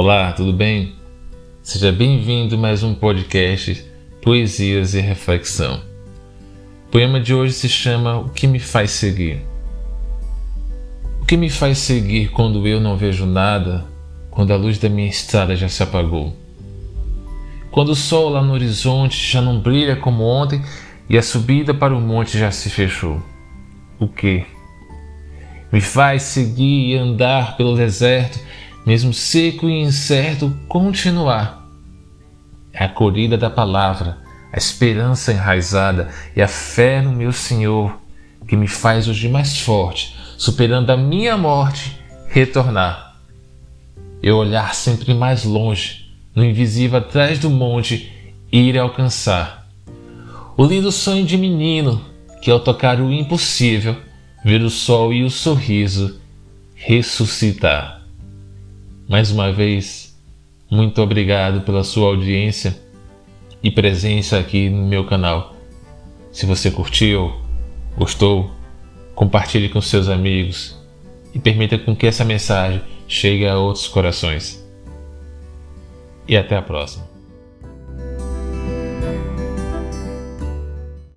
Olá, tudo bem? Seja bem-vindo a mais um podcast Poesias e Reflexão. O poema de hoje se chama O que me faz seguir. O que me faz seguir quando eu não vejo nada, quando a luz da minha estrada já se apagou? Quando o sol lá no horizonte já não brilha como ontem e a subida para o monte já se fechou? O que? Me faz seguir e andar pelo deserto mesmo seco e incerto, continuar. É a corrida da palavra, a esperança enraizada e a fé no meu Senhor que me faz hoje mais forte, superando a minha morte, retornar. Eu olhar sempre mais longe, no invisível atrás do monte, ir alcançar. O lindo sonho de menino, que ao tocar o impossível, ver o sol e o sorriso ressuscitar. Mais uma vez, muito obrigado pela sua audiência e presença aqui no meu canal. Se você curtiu, gostou, compartilhe com seus amigos e permita com que essa mensagem chegue a outros corações. E até a próxima.